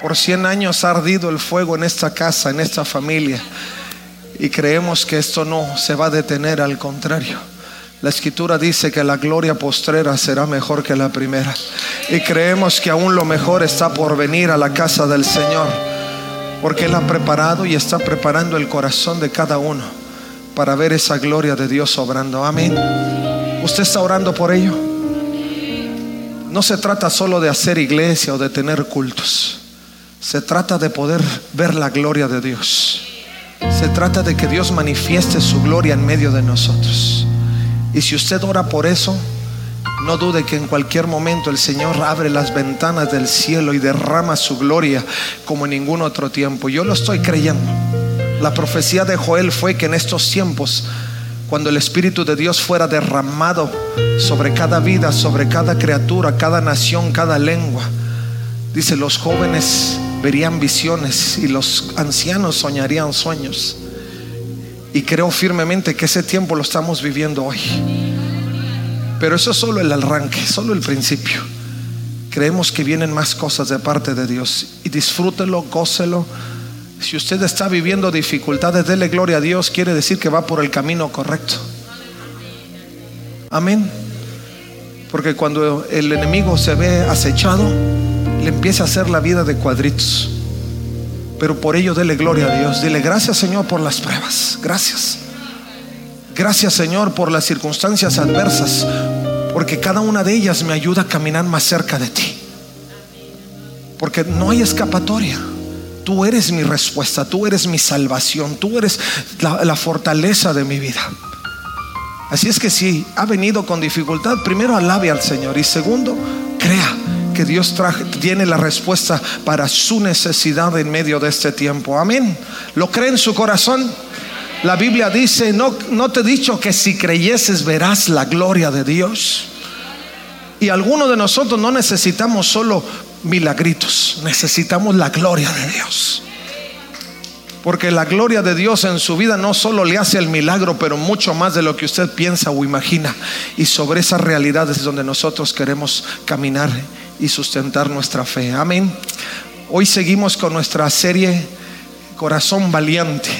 Por 100 años ha ardido el fuego en esta casa, en esta familia. Y creemos que esto no se va a detener, al contrario. La escritura dice que la gloria postrera será mejor que la primera. Y creemos que aún lo mejor está por venir a la casa del Señor. Porque Él ha preparado y está preparando el corazón de cada uno para ver esa gloria de Dios obrando. Amén. ¿Usted está orando por ello? No se trata solo de hacer iglesia o de tener cultos. Se trata de poder ver la gloria de Dios. Se trata de que Dios manifieste su gloria en medio de nosotros. Y si usted ora por eso, no dude que en cualquier momento el Señor abre las ventanas del cielo y derrama su gloria como en ningún otro tiempo. Yo lo estoy creyendo. La profecía de Joel fue que en estos tiempos, cuando el Espíritu de Dios fuera derramado sobre cada vida, sobre cada criatura, cada nación, cada lengua, dice, los jóvenes verían visiones y los ancianos soñarían sueños. Y creo firmemente que ese tiempo lo estamos viviendo hoy. Pero eso es solo el arranque, solo el principio. Creemos que vienen más cosas de parte de Dios. Y disfrútelo, gócelo. Si usted está viviendo dificultades, dele gloria a Dios. Quiere decir que va por el camino correcto. Amén. Porque cuando el enemigo se ve acechado, le empieza a hacer la vida de cuadritos. Pero por ello dele gloria a Dios. Dile gracias Señor por las pruebas. Gracias. Gracias Señor por las circunstancias adversas. Porque cada una de ellas me ayuda a caminar más cerca de ti. Porque no hay escapatoria. Tú eres mi respuesta, tú eres mi salvación, tú eres la, la, fortaleza de mi vida. Así es que si ha venido con dificultad, primero alabe al Señor y segundo, crea que Dios traje, tiene la respuesta para su necesidad en medio de este tiempo. Amén. ¿Lo cree en su corazón? La Biblia dice, no, no te he dicho que si creyeses verás la gloria de Dios. Y algunos de nosotros no necesitamos solo milagritos, necesitamos la gloria de Dios. Porque la gloria de Dios en su vida no solo le hace el milagro, pero mucho más de lo que usted piensa o imagina. Y sobre esas realidades es donde nosotros queremos caminar y sustentar nuestra fe. Amén. Hoy seguimos con nuestra serie Corazón Valiente.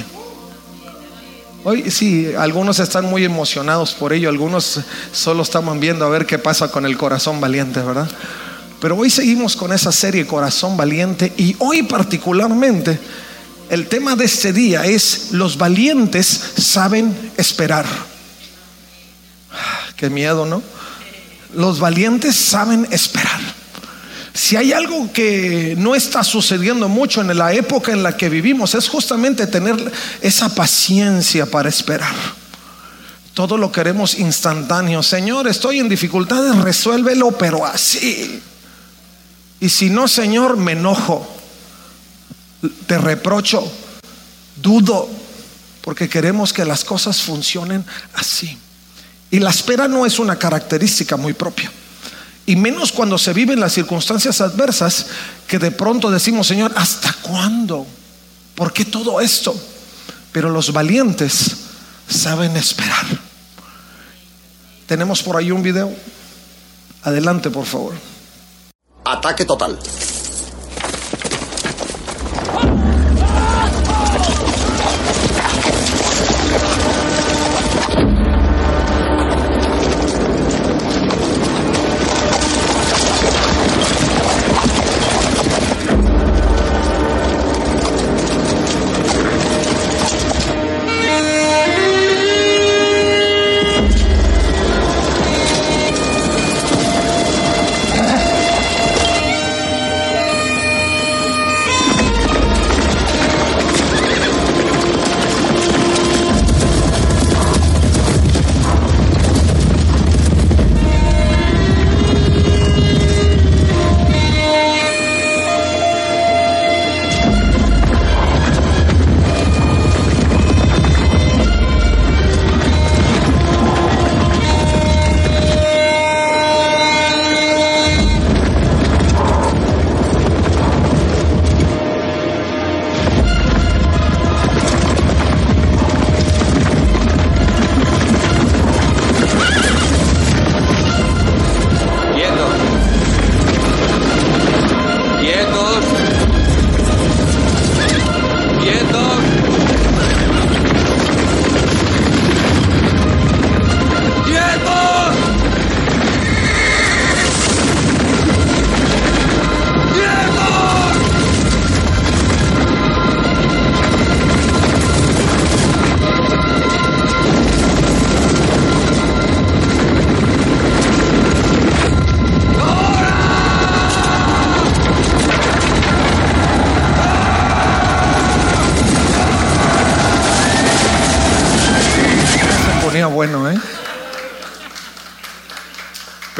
Hoy sí, algunos están muy emocionados por ello, algunos solo estamos viendo a ver qué pasa con el corazón valiente, ¿verdad? Pero hoy seguimos con esa serie Corazón Valiente y hoy particularmente el tema de este día es los valientes saben esperar. Qué miedo, ¿no? Los valientes saben esperar. Si hay algo que no está sucediendo mucho en la época en la que vivimos, es justamente tener esa paciencia para esperar. Todo lo queremos instantáneo. Señor, estoy en dificultades, resuélvelo, pero así. Y si no, Señor, me enojo, te reprocho, dudo, porque queremos que las cosas funcionen así. Y la espera no es una característica muy propia. Y menos cuando se viven las circunstancias adversas que de pronto decimos, Señor, ¿hasta cuándo? ¿Por qué todo esto? Pero los valientes saben esperar. Tenemos por ahí un video. Adelante, por favor. Ataque total.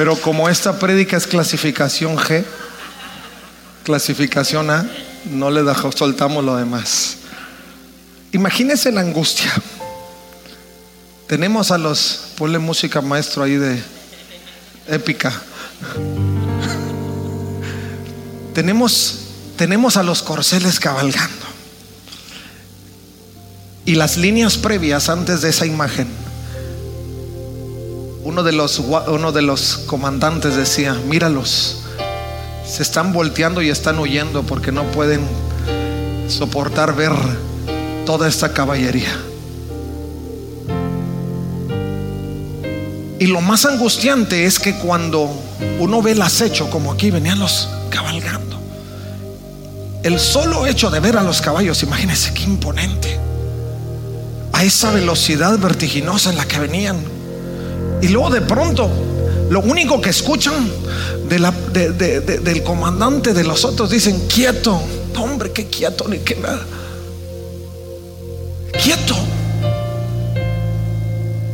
Pero como esta prédica es clasificación G, clasificación A, no le dejó, soltamos lo demás. Imagínense la angustia. Tenemos a los, ponle música maestro ahí de épica. Tenemos, tenemos a los corceles cabalgando. Y las líneas previas antes de esa imagen, uno de los, uno de los comandantes decía, míralos, se están volteando y están huyendo porque no pueden soportar ver toda esta caballería. Y lo más angustiante es que cuando uno ve el acecho, como aquí venían los cabalgando, el solo hecho de ver a los caballos, imagínense qué imponente, a esa velocidad vertiginosa en la que venían. Y luego de pronto, lo único que escuchan del comandante de los otros dicen, quieto, hombre, qué quieto, ni qué nada. Quieto.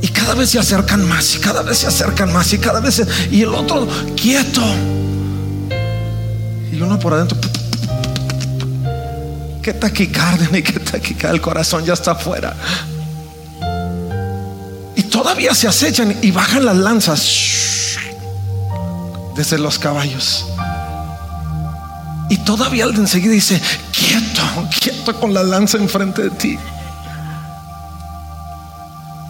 Y cada vez se acercan más y cada vez se acercan más y cada vez y el otro quieto. Y uno por adentro qué taquicardia ni qué taquicardia, el corazón ya está afuera. Y todavía se acechan y bajan las lanzas desde los caballos. Y todavía el enseguida dice, quieto, quieto con la lanza enfrente de ti.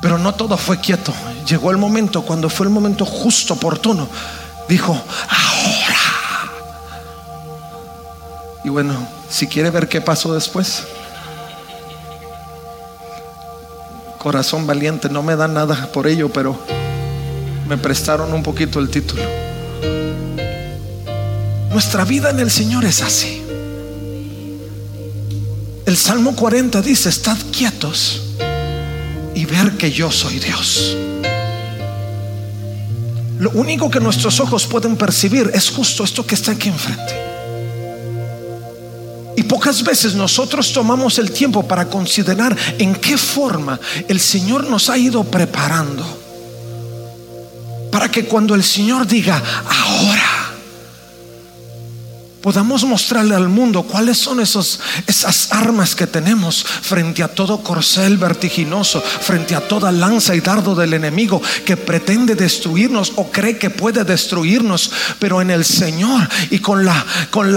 Pero no todo fue quieto. Llegó el momento, cuando fue el momento justo, oportuno, dijo, ahora. Y bueno, si quiere ver qué pasó después, corazón valiente, no me da nada por ello, pero me prestaron un poquito el título. Nuestra vida en el Señor es así. El Salmo 40 dice, estad quietos y ver que yo soy Dios. Lo único que nuestros ojos pueden percibir es justo esto que está aquí enfrente. Y pocas veces nosotros tomamos el tiempo para considerar en qué forma el Señor nos ha ido preparando. Para que cuando el Señor diga, ahora, podamos mostrarle al mundo cuáles son esos, esas armas que tenemos frente a todo corcel vertiginoso, frente a toda lanza y dardo del enemigo que pretende destruirnos o cree que puede destruirnos, pero en el Señor y con, la, con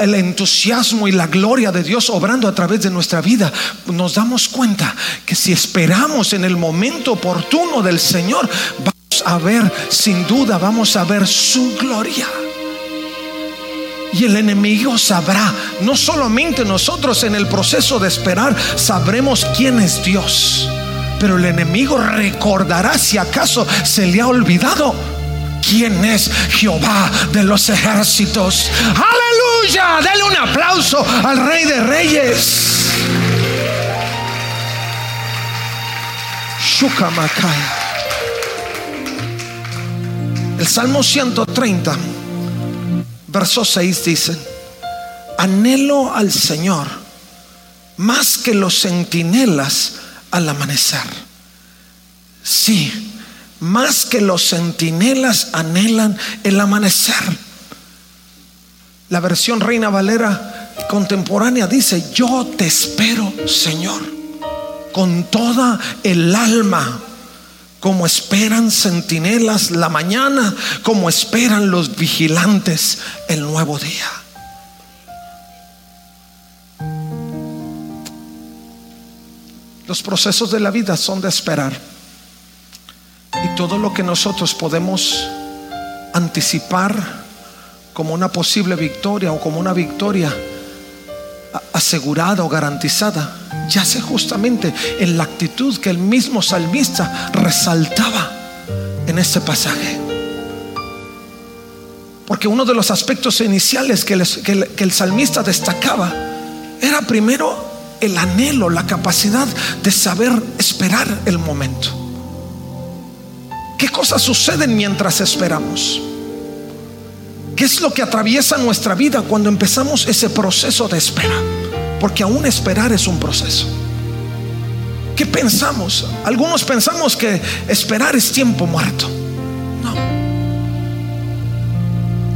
el entusiasmo y la gloria de Dios obrando a través de nuestra vida, nos damos cuenta que si esperamos en el momento oportuno del Señor, vamos a ver, sin duda, vamos a ver su gloria. Y el enemigo sabrá, no solamente nosotros en el proceso de esperar sabremos quién es Dios, pero el enemigo recordará si acaso se le ha olvidado quién es Jehová de los ejércitos. Aleluya, dale un aplauso al Rey de Reyes. El Salmo 130 Verso 6 dice, anhelo al Señor más que los centinelas al amanecer. Sí, más que los centinelas anhelan el amanecer. La versión Reina Valera contemporánea dice, yo te espero, Señor, con toda el alma como esperan centinelas la mañana, como esperan los vigilantes el nuevo día. Los procesos de la vida son de esperar. Y todo lo que nosotros podemos anticipar como una posible victoria o como una victoria asegurada o garantizada, yace justamente en la actitud que el mismo salmista resaltaba en este pasaje. Porque uno de los aspectos iniciales que, el salmista destacaba era primero el anhelo, la capacidad de saber esperar el momento. ¿Qué cosas suceden mientras esperamos? ¿Qué es lo que atraviesa nuestra vida cuando empezamos ese proceso de espera? Porque aún esperar es un proceso. ¿Qué pensamos? Algunos pensamos que esperar es tiempo muerto. No.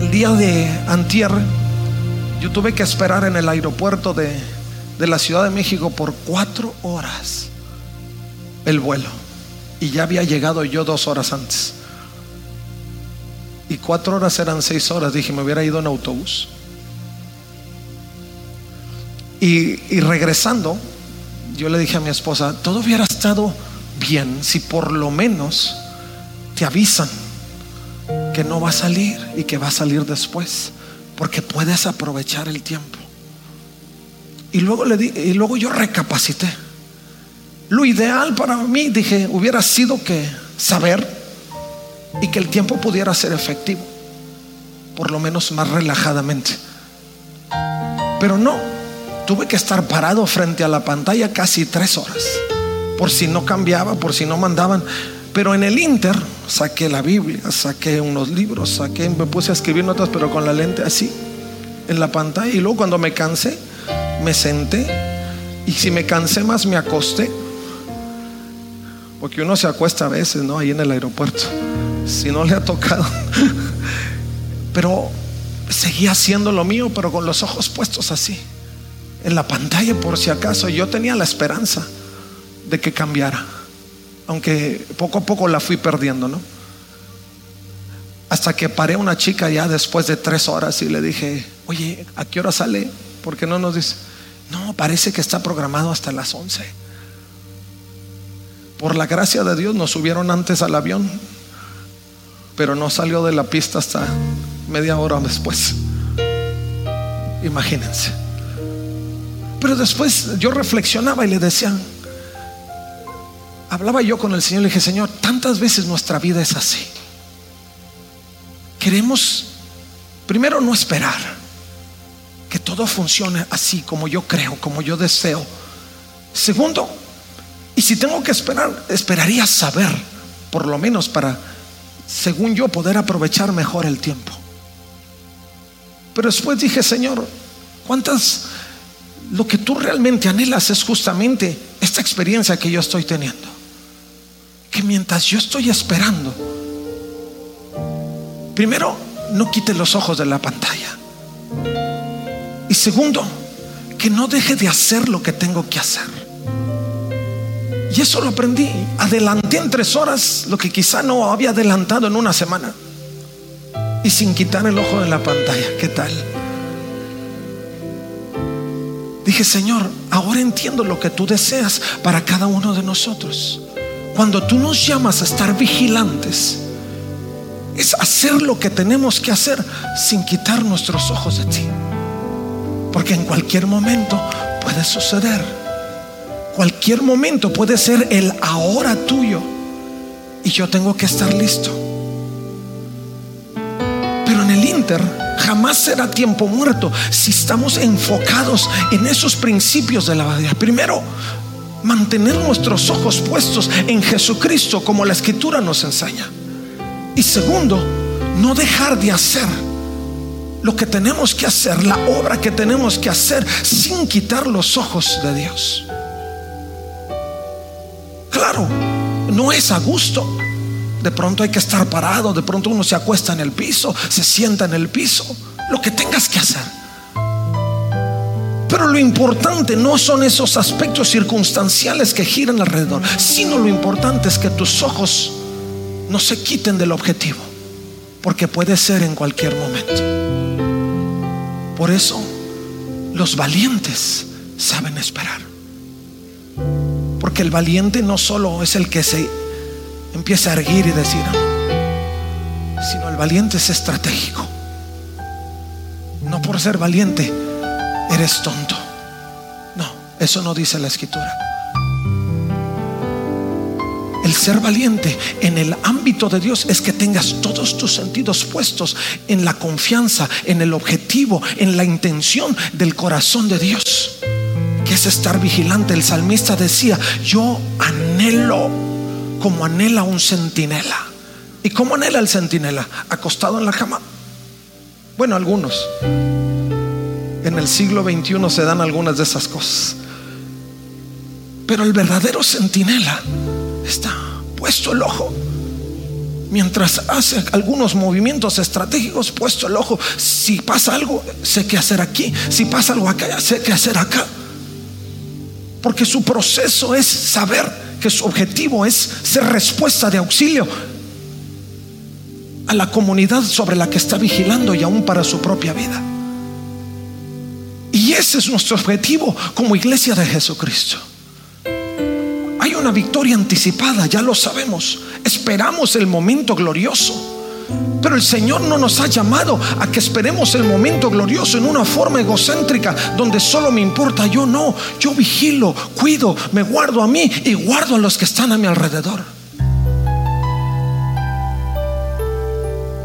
El día de antier, yo tuve que esperar en el aeropuerto de, de la Ciudad de México por cuatro horas el vuelo. Y ya había llegado yo dos horas antes. Y cuatro horas eran seis horas. Dije, me hubiera ido en autobús. Y, y regresando, yo le dije a mi esposa, todo hubiera estado bien si por lo menos te avisan que no va a salir y que va a salir después, porque puedes aprovechar el tiempo. Y luego le di, y luego yo recapacité. Lo ideal para mí, dije, hubiera sido que saber y que el tiempo pudiera ser efectivo, por lo menos más relajadamente. Pero no, tuve que estar parado frente a la pantalla casi tres horas, por si no cambiaba, por si no mandaban. Pero en el Inter saqué la Biblia, saqué unos libros, saqué, me puse a escribir notas, pero con la lente así, en la pantalla. Y luego cuando me cansé, me senté. Y si me cansé más, me acosté. Porque uno se acuesta a veces, ¿no? Ahí en el aeropuerto. Si no le ha tocado. Pero seguía haciendo lo mío, pero con los ojos puestos así. En la pantalla, por si acaso. Yo tenía la esperanza de que cambiara. Aunque poco a poco la fui perdiendo, ¿no? Hasta que paré una chica ya después de tres horas y le dije, oye, ¿a qué hora sale? Porque no nos dice, no, parece que está programado hasta las 11. Por la gracia de Dios nos subieron antes al avión, pero no salió de la pista hasta media hora después. Imagínense. Pero después yo reflexionaba y le decía, hablaba yo con el Señor y le dije, Señor, tantas veces nuestra vida es así. Queremos, primero, no esperar que todo funcione así como yo creo, como yo deseo. Segundo, y si tengo que esperar, esperaría saber, por lo menos para, según yo, poder aprovechar mejor el tiempo. Pero después dije, Señor, ¿cuántas, lo que tú realmente anhelas es justamente esta experiencia que yo estoy teniendo? Que mientras yo estoy esperando, primero, no quite los ojos de la pantalla. Y segundo, que no deje de hacer lo que tengo que hacer. Y eso lo aprendí. Adelanté en tres horas lo que quizá no había adelantado en una semana. Y sin quitar el ojo de la pantalla. ¿Qué tal? Dije, Señor, ahora entiendo lo que tú deseas para cada uno de nosotros. Cuando tú nos llamas a estar vigilantes, es hacer lo que tenemos que hacer sin quitar nuestros ojos de ti. Porque en cualquier momento puede suceder. Cualquier momento puede ser el ahora tuyo. Y yo tengo que estar listo. Pero en el Inter jamás será tiempo muerto si estamos enfocados en esos principios de la vida. Primero, mantener nuestros ojos puestos en Jesucristo como la escritura nos enseña. Y segundo, no dejar de hacer lo que tenemos que hacer, la obra que tenemos que hacer sin quitar los ojos de Dios. No es a gusto. De pronto hay que estar parado, de pronto uno se acuesta en el piso, se sienta en el piso, lo que tengas que hacer. Pero lo importante no son esos aspectos circunstanciales que giran alrededor, sino lo importante es que tus ojos no se quiten del objetivo, porque puede ser en cualquier momento. Por eso los valientes saben esperar. Porque el valiente no solo es el que se empieza a erguir y decir, sino el valiente es estratégico. No por ser valiente eres tonto. No, eso no dice la escritura. El ser valiente en el ámbito de Dios es que tengas todos tus sentidos puestos en la confianza, en el objetivo, en la intención del corazón de Dios, que es estar vigilante. El salmista decía, yo anhelo como anhela un centinela. ¿Y cómo anhela el centinela? Acostado en la cama. Bueno, algunos. En el siglo XXI se dan algunas de esas cosas. Pero el verdadero centinela está puesto el ojo mientras hace algunos movimientos estratégicos, puesto el ojo, si pasa algo, sé qué hacer aquí, si pasa algo acá, sé qué hacer acá. Porque su proceso es saber que su objetivo es ser respuesta de auxilio a la comunidad sobre la que está vigilando y aún para su propia vida. Y ese es nuestro objetivo como iglesia de Jesucristo. Hay una victoria anticipada, ya lo sabemos. Esperamos el momento glorioso. Pero el Señor no nos ha llamado a que esperemos el momento glorioso en una forma egocéntrica donde solo me importa yo. No, yo vigilo, cuido, me guardo a mí y guardo a los que están a mi alrededor.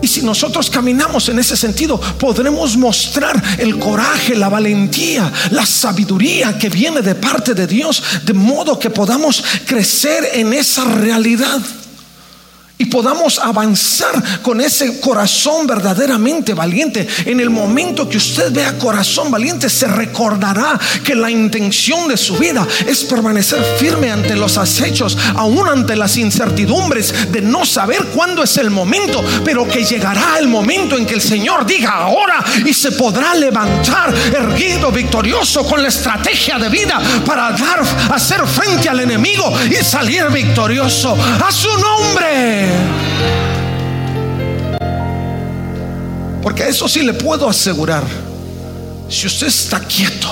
Y si nosotros caminamos en ese sentido, podremos mostrar el coraje, la valentía, la sabiduría que viene de parte de Dios, de modo que podamos crecer en esa realidad y podamos avanzar con ese corazón verdaderamente valiente. En el momento que usted vea corazón valiente, se recordará que la intención de su vida es permanecer firme ante los acechos, aún ante las incertidumbres de no saber cuándo es el momento, pero que llegará el momento en que el Señor diga ahora y se podrá levantar erguido, victorioso, con la estrategia de vida para dar, hacer frente al enemigo y salir victorioso. A su nombre. Porque eso sí le puedo asegurar. Si usted está quieto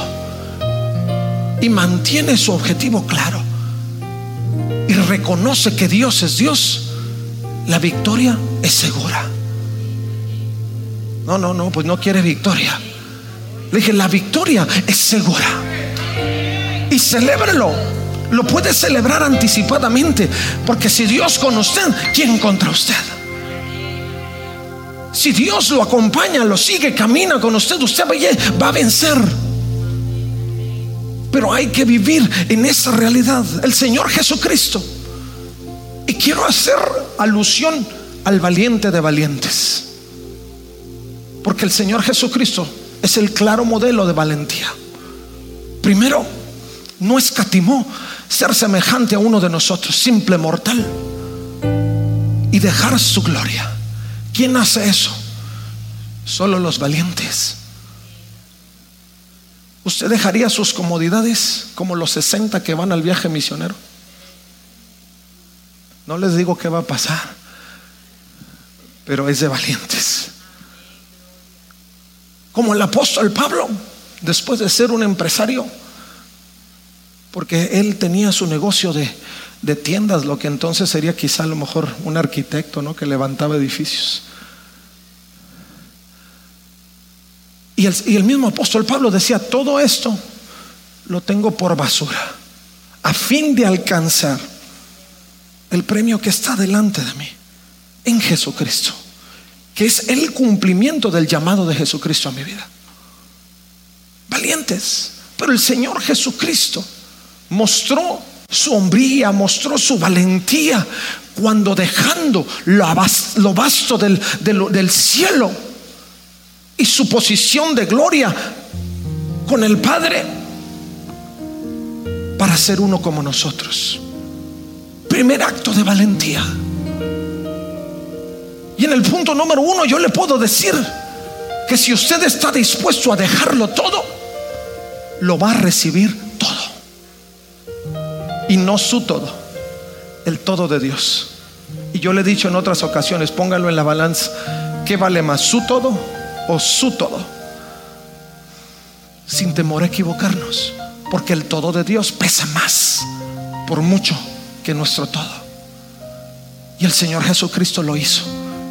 y mantiene su objetivo claro y reconoce que Dios es Dios, la victoria es segura. No, no, no, pues no quiere victoria. Le dije, la victoria es segura. Y celébrelo. Lo puede celebrar anticipadamente. Porque si Dios con usted, ¿quién contra usted? Si Dios lo acompaña, lo sigue, camina con usted, usted va a vencer. Pero hay que vivir en esa realidad. El Señor Jesucristo. Y quiero hacer alusión al valiente de valientes. Porque el Señor Jesucristo es el claro modelo de valentía. Primero, no escatimó ser semejante a uno de nosotros, simple mortal, y dejar su gloria. ¿Quién hace eso? Solo los valientes. ¿Usted dejaría sus comodidades como los 60 que van al viaje misionero? No les digo qué va a pasar, pero es de valientes. Como el apóstol Pablo, después de ser un empresario, porque él tenía su negocio de, tiendas, lo que entonces sería quizá a lo mejor un arquitecto ¿no? que levantaba edificios. Y el, y el mismo apóstol Pablo decía, todo esto lo tengo por basura, a fin de alcanzar el premio que está delante de mí, en Jesucristo, que es el cumplimiento del llamado de Jesucristo a mi vida. Valientes, pero el Señor Jesucristo mostró su hombría, mostró su valentía cuando dejando lo vasto del, del, cielo y su posición de gloria con el Padre para ser uno como nosotros. Primer acto de valentía. Y en el punto número uno yo le puedo decir que si usted está dispuesto a dejarlo todo, lo va a recibir y no su todo, el todo de Dios. Y yo le he dicho en otras ocasiones, póngalo en la balanza, ¿qué vale más, su todo o su todo? Sin temor a equivocarnos, porque el todo de Dios pesa más, por mucho, que nuestro todo. Y el Señor Jesucristo lo hizo.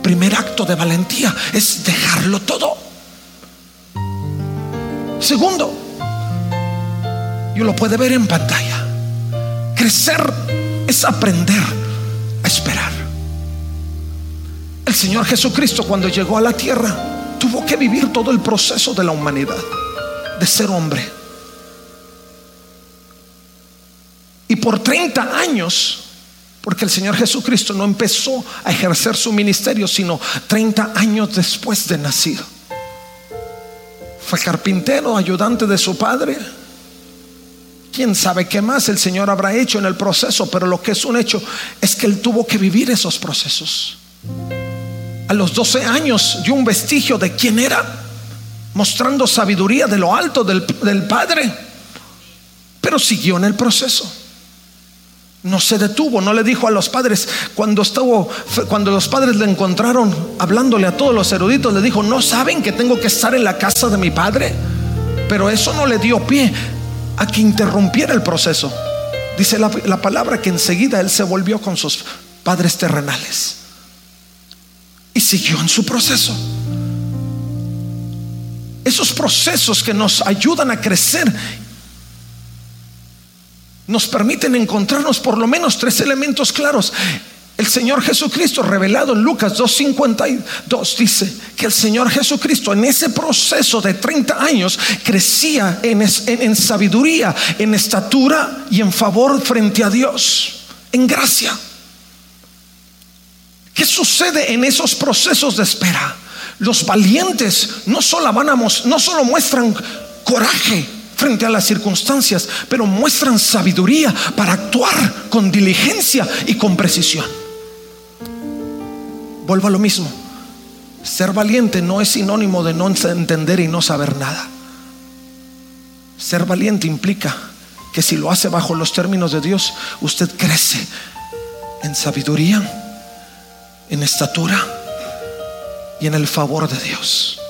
Primer acto de valentía es dejarlo todo. Segundo, yo lo puede ver en pantalla. Crecer es aprender a esperar. El Señor Jesucristo cuando llegó a la tierra tuvo que vivir todo el proceso de la humanidad, de ser hombre. Y por 30 años, porque el Señor Jesucristo no empezó a ejercer su ministerio, sino 30 años después de nacido. Fue carpintero, ayudante de su padre, Quién sabe qué más el Señor habrá hecho en el proceso, pero lo que es un hecho es que Él tuvo que vivir esos procesos. A los 12 años dio un vestigio de quién era, mostrando sabiduría de lo alto del, del Padre, pero siguió en el proceso. No se detuvo, no le dijo a los padres cuando estuvo cuando los padres le encontraron hablándole a todos los eruditos le dijo, "¿No saben que tengo que estar en la casa de mi padre?" Pero eso no le dio pie a que interrumpiera el proceso. Dice la, la palabra que enseguida él se volvió con sus padres terrenales y siguió en su proceso. Esos procesos que nos ayudan a crecer nos permiten encontrarnos por lo menos tres elementos claros. El Señor Jesucristo, revelado en Lucas 2.52, dice que el Señor Jesucristo en ese proceso de 30 años crecía en, en, sabiduría, en estatura y en favor frente a Dios, en gracia. ¿Qué sucede en esos procesos de espera? Los valientes no solo, van a, no solo muestran coraje, frente a las circunstancias, pero muestran sabiduría para actuar con diligencia y con precisión. Vuelvo a lo mismo. Ser valiente no es sinónimo de no entender y no saber nada. Ser valiente implica que si lo hace bajo los términos de Dios, usted crece en sabiduría, en estatura y en el favor de Dios.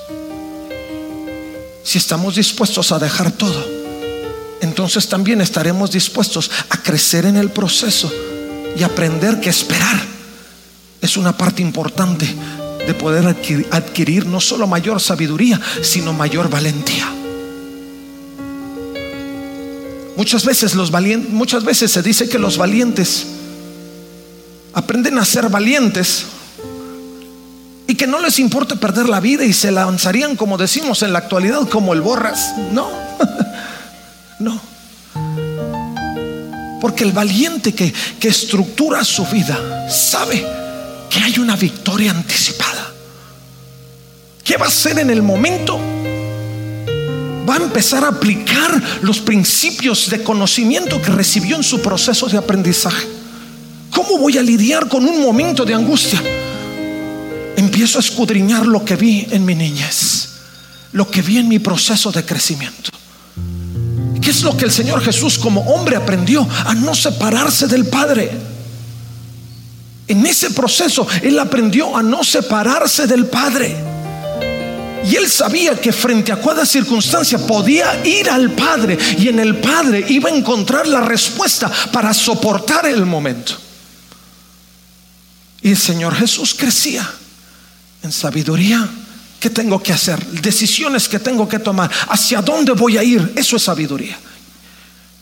Si estamos dispuestos a dejar todo, entonces también estaremos dispuestos a crecer en el proceso y aprender que esperar es una parte importante de poder adquirir, no solo mayor sabiduría, sino mayor valentía. Muchas veces los valientes, muchas veces se dice que los valientes aprenden a ser valientes y que no les importa perder la vida y se lanzarían, como decimos en la actualidad, como el borras. No, no. Porque el valiente que, que estructura su vida sabe que hay una victoria anticipada. ¿Qué va a hacer en el momento? Va a empezar a aplicar los principios de conocimiento que recibió en su proceso de aprendizaje. ¿Cómo voy a lidiar con un momento de angustia? empiezo a escudriñar lo que vi en mi niñez, lo que vi en mi proceso de crecimiento. ¿Qué es lo que el Señor Jesús como hombre aprendió? A no separarse del Padre. En ese proceso Él aprendió a no separarse del Padre. Y Él sabía que frente a cada circunstancia podía ir al Padre y en el Padre iba a encontrar la respuesta para soportar el momento. Y el Señor Jesús crecía en sabiduría. ¿Qué tengo que hacer? Decisiones que tengo que tomar. ¿Hacia dónde voy a ir? Eso es sabiduría.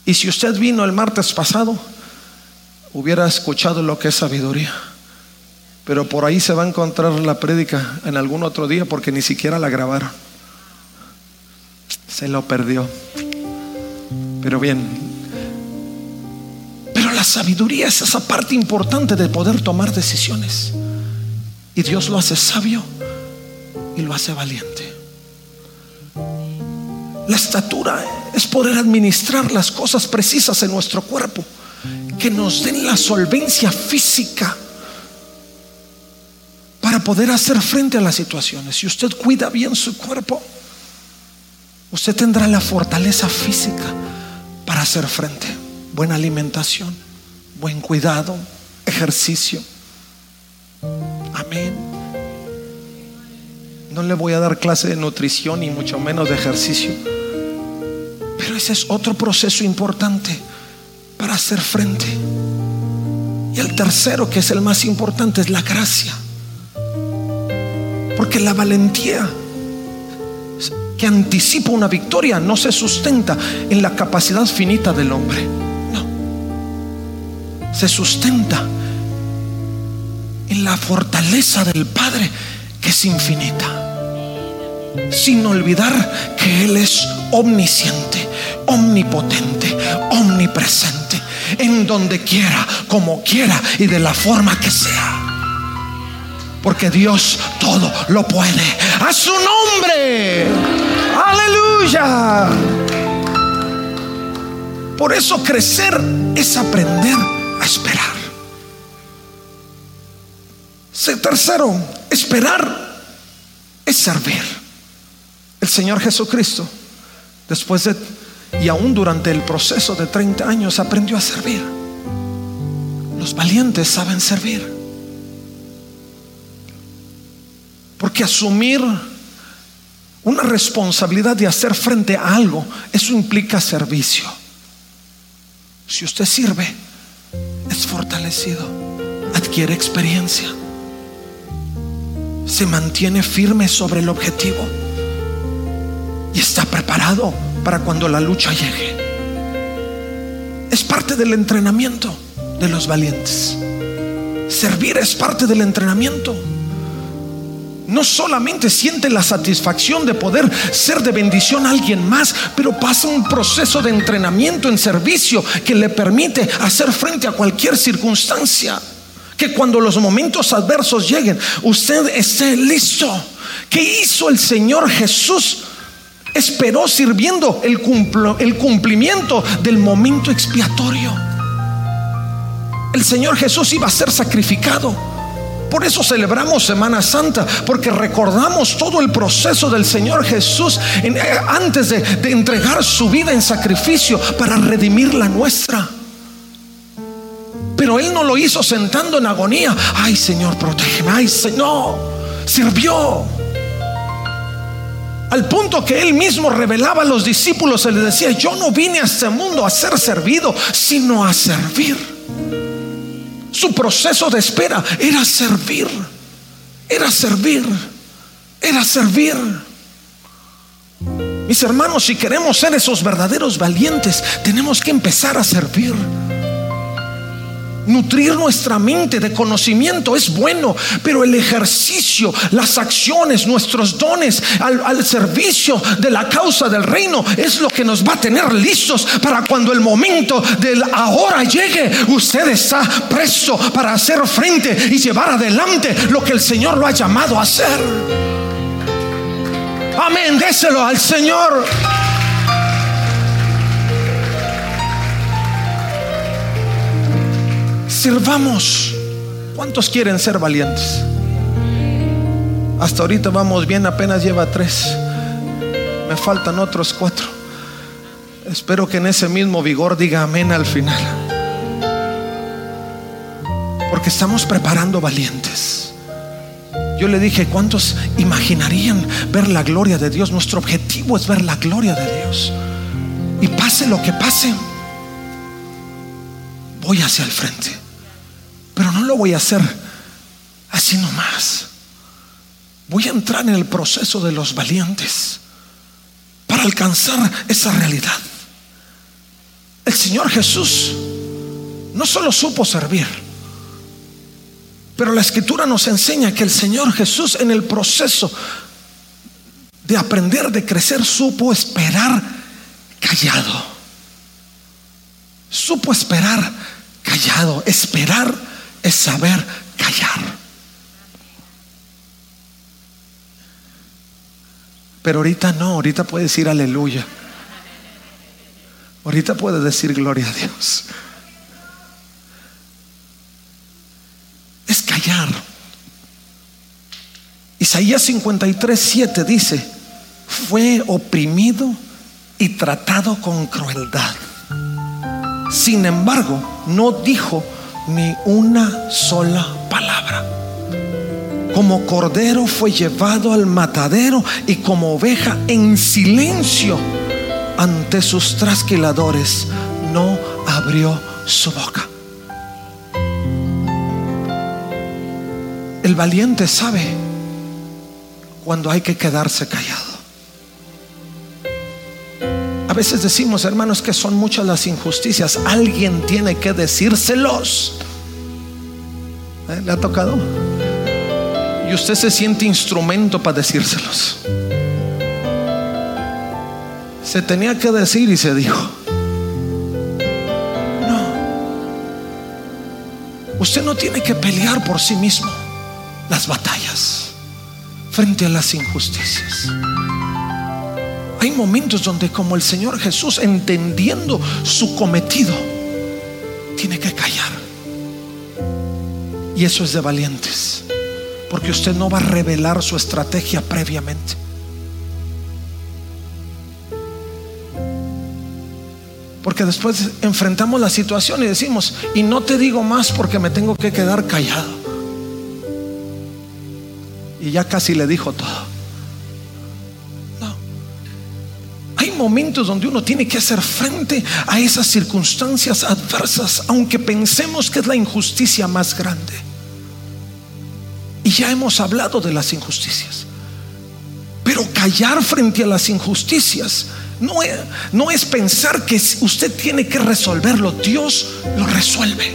Y si usted vino el martes pasado, hubiera escuchado lo que es sabiduría. Pero por ahí se va a encontrar la prédica en algún otro día porque ni siquiera la grabaron. Se lo perdió. Pero bien. Pero la sabiduría es esa parte importante de poder tomar decisiones. Y Dios lo hace sabio y lo hace valiente. La estatura es poder administrar las cosas precisas en nuestro cuerpo, que nos den la solvencia física para poder hacer frente a las situaciones. Si usted cuida bien su cuerpo, usted tendrá la fortaleza física para hacer frente. Buena alimentación, buen cuidado, ejercicio Amén. No le voy a dar clase de nutrición y mucho menos de ejercicio. Pero ese es otro proceso importante hacer frente. Y el tercero, que es el más importante, es la gracia. Porque la valentía que anticipa una victoria no se sustenta en la capacidad finita del hombre. No. Se sustenta en la fortaleza del Padre que es infinita. Sin olvidar que Él es omnisciente, omnipotente, omnipresente, en donde quiera, como quiera y de la forma que sea. Porque Dios todo lo puede. A su nombre. Aleluya. Por eso crecer es aprender a esperar. Tercero, esperar es servir. El Señor Jesucristo, después de, y aún durante el proceso de 30 años, aprendió a servir. Los valientes saben servir. Porque asumir una responsabilidad de hacer frente a algo, eso implica servicio. Si usted sirve, es fortalecido, adquiere experiencia, se mantiene firme sobre el objetivo y está preparado para cuando la lucha llegue. Es parte del entrenamiento de los valientes. Servir es parte del entrenamiento no solamente siente la satisfacción de poder ser de bendición a alguien más, pero pasa un proceso de entrenamiento en servicio que le permite hacer frente a cualquier circunstancia. Que cuando los momentos adversos lleguen, usted esté listo. ¿Qué hizo el Señor Jesús? Esperó sirviendo el, el cumplimiento del momento expiatorio. El Señor Jesús iba a ser sacrificado por eso celebramos Semana Santa, porque recordamos todo el proceso del Señor Jesús eh, antes de, de entregar su vida en sacrificio para redimir la nuestra. Pero Él no lo hizo sentando en agonía. Ay Señor, protégeme. Ay Señor, sirvió. Al punto que Él mismo revelaba a los discípulos, se les decía, yo no vine a este mundo a ser servido, sino a servir. Su proceso de espera era servir, era servir, era servir. Mis hermanos, si queremos ser esos verdaderos valientes, tenemos que empezar a servir. Nutrir nuestra mente de conocimiento es bueno, pero el ejercicio, las acciones, nuestros dones al, servicio de la causa del reino es lo que nos va a tener listos para cuando el momento del ahora llegue. Usted está presto para hacer frente y llevar adelante lo que el Señor lo ha llamado a hacer. Amén, déselo al Señor. Sirvamos. ¿Cuántos quieren ser valientes? Hasta ahorita vamos bien, apenas lleva tres. Me faltan otros cuatro. Espero que en ese mismo vigor diga amén al final. Porque estamos preparando valientes. Yo le dije, ¿cuántos imaginarían ver la gloria de Dios? Nuestro objetivo es ver la gloria de Dios. Y pase lo que pase, voy hacia el frente. Pero no lo voy a hacer así nomás. Voy a entrar en el proceso de los valientes para alcanzar esa realidad. El Señor Jesús no solo supo servir, pero la escritura nos enseña que el Señor Jesús en el proceso de aprender, de crecer, supo esperar callado. Supo esperar callado, esperar es saber callar. Pero ahorita no, ahorita puede decir aleluya. Ahorita puede decir gloria a Dios. Es callar. Isaías 53, 7 dice, fue oprimido y tratado con crueldad. Sin embargo, no dijo ni una sola palabra. Como cordero fue llevado al matadero y como oveja en silencio ante sus trasquiladores no abrió su boca. El valiente sabe cuando hay que quedarse callado. Veces decimos, hermanos, que son muchas las injusticias. Alguien tiene que decírselos. ¿Eh? ¿Le ha tocado? Y usted se siente instrumento para decírselos. Se tenía que decir y se dijo. No. Usted no tiene que pelear por sí mismo las batallas frente a las injusticias. Hay momentos donde como el Señor Jesús, entendiendo su cometido, tiene que callar. Y eso es de valientes. Porque usted no va a revelar su estrategia previamente. Porque después enfrentamos la situación y decimos, y no te digo más porque me tengo que quedar callado. Y ya casi le dijo todo. Momentos donde uno tiene que hacer frente a esas circunstancias adversas, aunque pensemos que es la injusticia más grande. Y ya hemos hablado de las injusticias. Pero callar frente a las injusticias no es, no es pensar que usted tiene que resolverlo. Dios lo resuelve.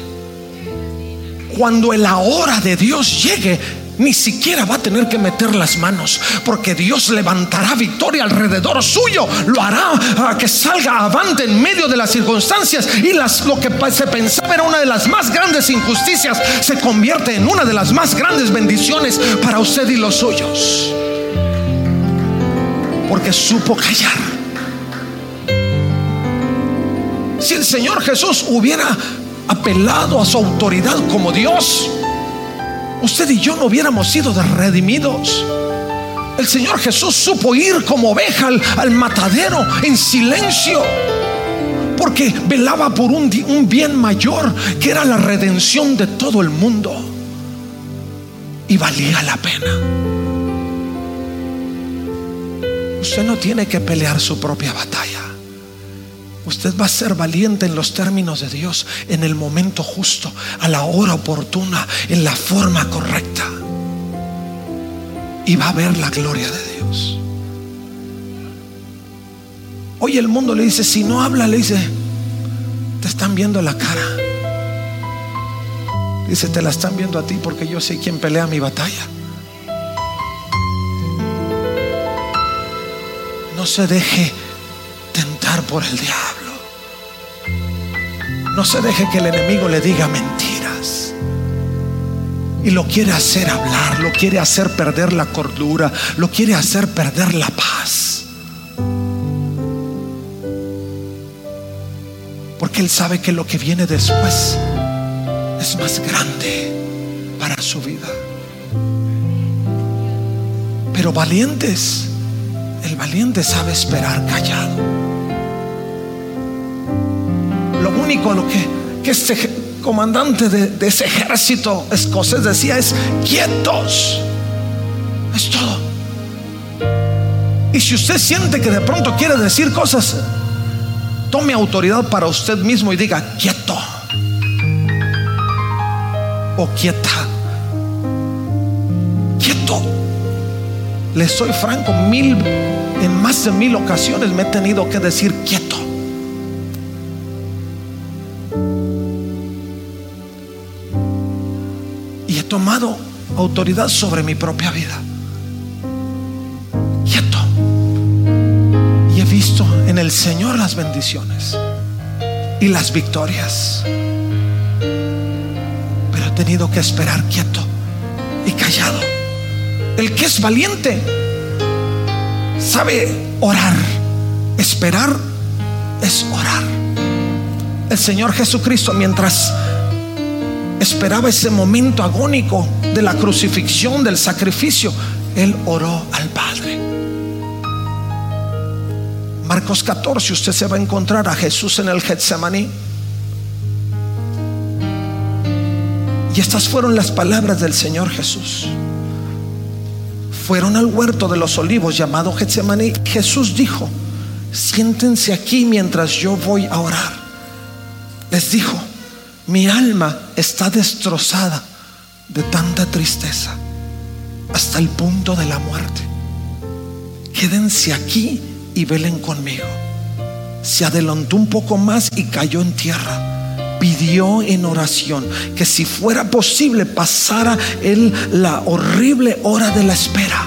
Cuando la hora de Dios llegue, ni siquiera va a tener que meter las manos, porque Dios levantará victoria alrededor suyo, lo hará a que salga avante en medio de las circunstancias y las, lo que se pensaba era una de las más grandes injusticias se convierte en una de las más grandes bendiciones para usted y los suyos, porque supo callar. Si el Señor Jesús hubiera apelado a su autoridad como Dios, usted y yo no hubiéramos sido redimidos. El Señor Jesús supo ir como oveja al, matadero en silencio porque velaba por un, bien mayor que era la redención de todo el mundo y valía la pena. Usted no tiene que pelear su propia batalla. Usted va a ser valiente en los términos de Dios, en el momento justo, a la hora oportuna, en la forma correcta. Y va a ver la gloria de Dios. Hoy el mundo le dice, si no habla, le dice, te están viendo la cara. Dice, te la están viendo a ti porque yo sé quién pelea mi batalla. No se deje por el diablo. No se deje que el enemigo le diga mentiras. Y lo quiere hacer hablar, lo quiere hacer perder la cordura, lo quiere hacer perder la paz. Porque él sabe que lo que viene después es más grande para su vida. Pero valientes, el valiente sabe esperar callado único lo que, que este comandante de, ese ejército escocés decía es quietos. Es todo. Y si usted siente que de pronto quiere decir cosas, tome autoridad para usted mismo y diga quieto o quieta. Quieto. Le soy franco, mil, en más de mil ocasiones me he tenido que decir quieto. Autoridad sobre mi propia vida. Quieto. Y he visto en el Señor las bendiciones y las victorias. Pero he tenido que esperar quieto y callado. El que es valiente sabe orar. Esperar es orar. El Señor Jesucristo mientras esperaba ese momento agónico de la crucifixión, del sacrificio, él oró al Padre. Marcos 14, usted se va a encontrar a Jesús en el Getsemaní. Y estas fueron las palabras del Señor Jesús. Fueron al huerto de los olivos llamado Getsemaní. Jesús dijo, siéntense aquí mientras yo voy a orar. Les dijo, mi alma está destrozada de tanta tristeza hasta el punto de la muerte. Quédense aquí y velen conmigo. Se adelantó un poco más y cayó en tierra. Pidió en oración que si fuera posible pasara él la horrible hora de la espera.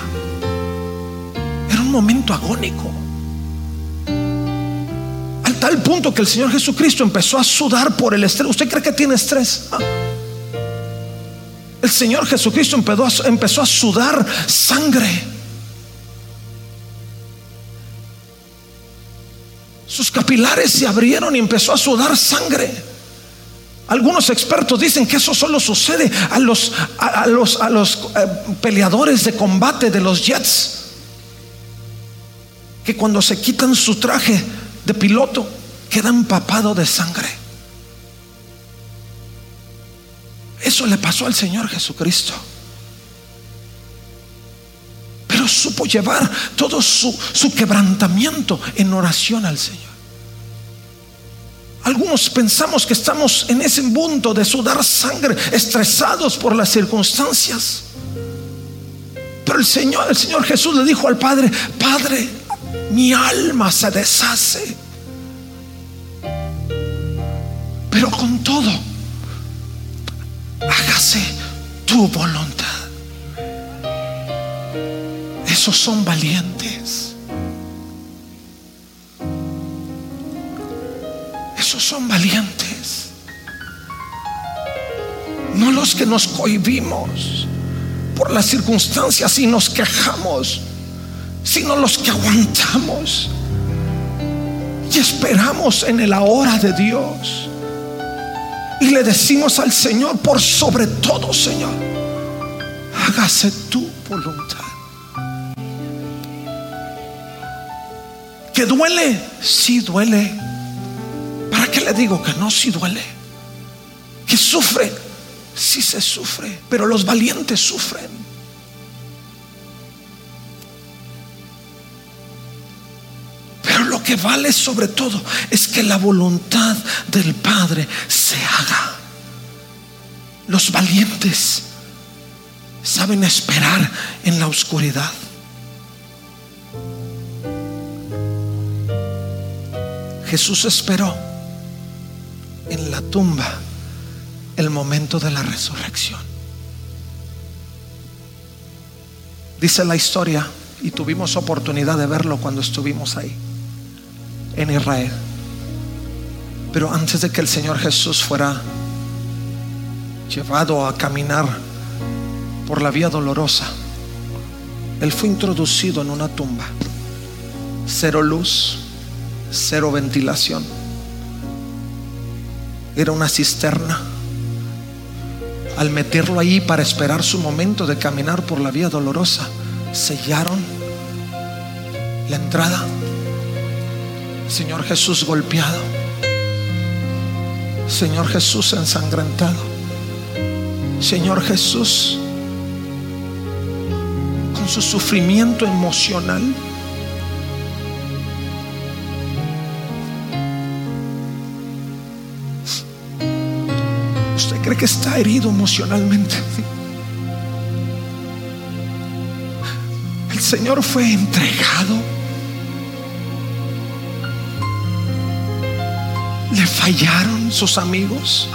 Era un momento agónico tal punto que el Señor Jesucristo empezó a sudar por el estrés. ¿Usted cree que tiene estrés? Ah. El Señor Jesucristo empezó a, sudar sangre. Sus capilares se abrieron y empezó a sudar sangre. Algunos expertos dicen que eso solo sucede a los, a, los, a los eh, peleadores de combate de los jets. Que cuando se quitan su traje de piloto queda empapado de sangre. Eso le pasó al Señor Jesucristo. Pero supo llevar todo su, su quebrantamiento en oración al Señor. Algunos pensamos que estamos en ese punto de sudar sangre, estresados por las circunstancias. Pero el Señor, el Señor Jesús le dijo al Padre, Padre, mi alma se deshace. Pero con todo, hágase tu voluntad. Esos son valientes. Esos son valientes. No los que nos cohibimos por las circunstancias y nos quejamos, sino los que aguantamos y esperamos en el ahora de Dios. Y le decimos al Señor, por sobre todo, Señor, hágase tu voluntad. ¿Que duele? Sí duele. ¿Para qué le digo que no? Si duele. Que sufre. Sí se sufre. Pero los valientes sufren. Que vale sobre todo es que la voluntad del Padre se haga. Los valientes saben esperar en la oscuridad. Jesús esperó en la tumba el momento de la resurrección. Dice la historia, y tuvimos oportunidad de verlo cuando estuvimos ahí, en Israel. Pero antes de que el Señor Jesús fuera llevado a caminar por la vía dolorosa, Él fue introducido en una tumba. Cero luz, cero ventilación era una cisterna. Al meterlo ahí para esperar su momento de caminar por la vía dolorosa, sellaron la entrada. Señor Jesús golpeado. Señor Jesús ensangrentado. Señor Jesús con su sufrimiento emocional cree que está herido emocionalmente. El Señor fue entregado. Le fallaron sus amigos.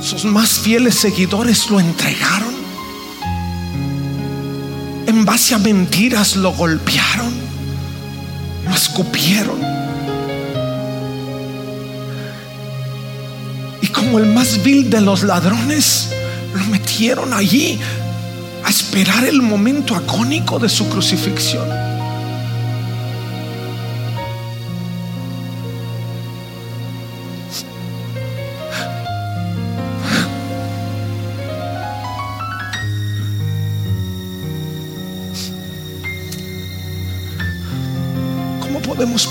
Sus más fieles seguidores lo entregaron. En base a mentiras lo golpearon. Lo escupieron como el más vil de los ladrones, lo metieron allí a esperar el momento agónico de su crucifixión.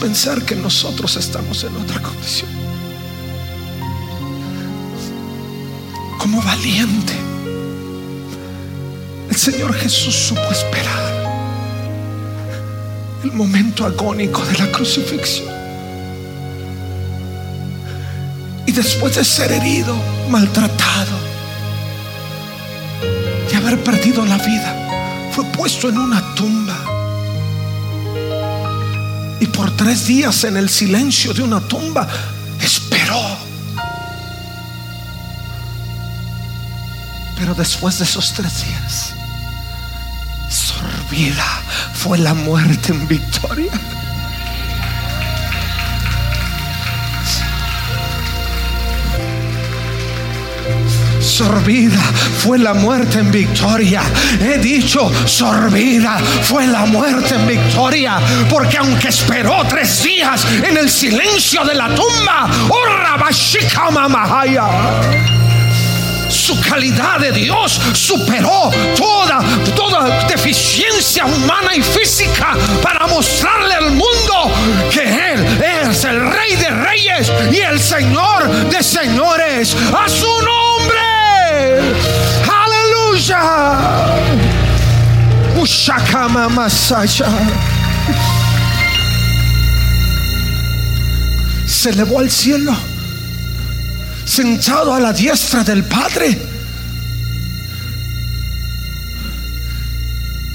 Pensar que nosotros estamos en otra condición? como valiente. El Señor Jesús supo esperar el momento agónico de la crucifixión. Y después de ser herido, maltratado, de haber perdido la vida, fue puesto en una tumba. Y por tres días en el silencio de una tumba esperó Pero después de esos tres días, sorbida fue la muerte en victoria. Sorbida fue la muerte en victoria. He dicho, sorbida fue la muerte en victoria. Porque aunque esperó tres días en el silencio de la tumba, oh, su calidad de Dios superó toda, toda deficiencia humana y física para mostrarle al mundo que Él es el Rey de Reyes y el Señor de Señores. A su nombre. Aleluya. Ushakama Masaya. Se elevó al cielo sentado a la diestra del Padre.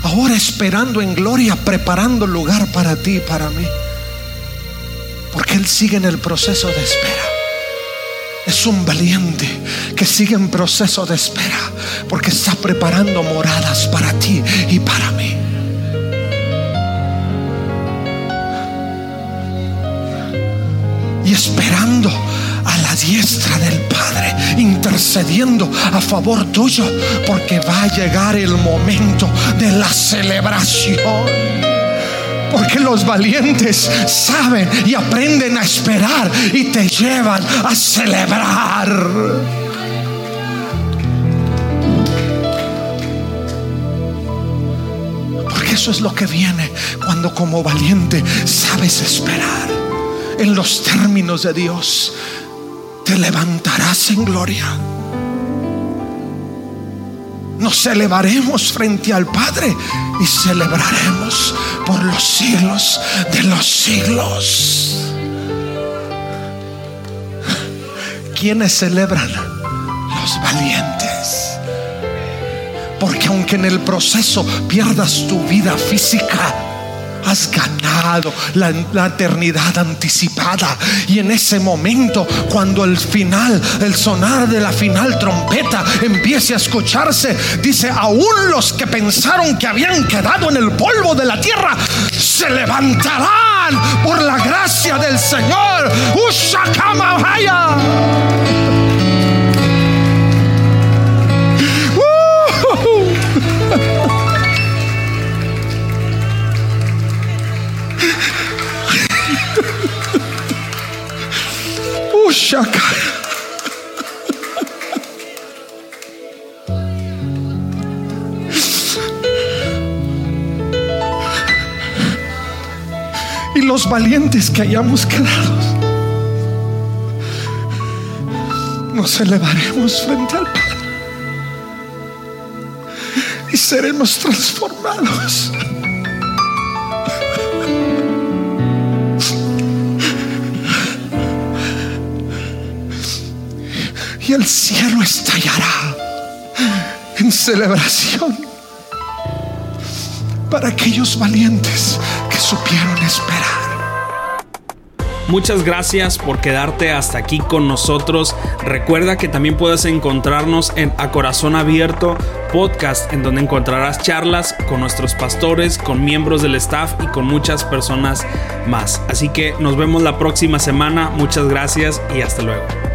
Ahora esperando en gloria, preparando lugar para ti y para mí. Porque Él sigue en el proceso de espera. Es un valiente que sigue en proceso de espera. Porque está preparando moradas para ti y para mí. Y esperando a la diestra del Padre, intercediendo a favor tuyo, porque va a llegar el momento de la celebración. Porque los valientes saben y aprenden a esperar y te llevan a celebrar. Porque eso es lo que viene cuando como valiente sabes esperar en los términos de Dios te levantarás en gloria. Nos elevaremos frente al Padre y celebraremos por los siglos de los siglos. ¿Quiénes celebran? Los valientes. Porque aunque en el proceso pierdas tu vida física, has ganado la, eternidad anticipada. Y en ese momento, cuando el final, el sonar de la final trompeta empiece a escucharse, dice, aún los que pensaron que habían quedado en el polvo de la tierra, se levantarán por la gracia del Señor. Ushakamahaya. Y los valientes que hayamos quedado, nos elevaremos frente al Padre y seremos transformados. Y el cielo estallará en celebración para aquellos valientes que supieron esperar. Muchas gracias por quedarte hasta aquí con nosotros. Recuerda que también puedes encontrarnos en A Corazón Abierto podcast, en donde encontrarás charlas con nuestros pastores, con miembros del staff y con muchas personas más. Así que nos vemos la próxima semana. Muchas gracias y hasta luego.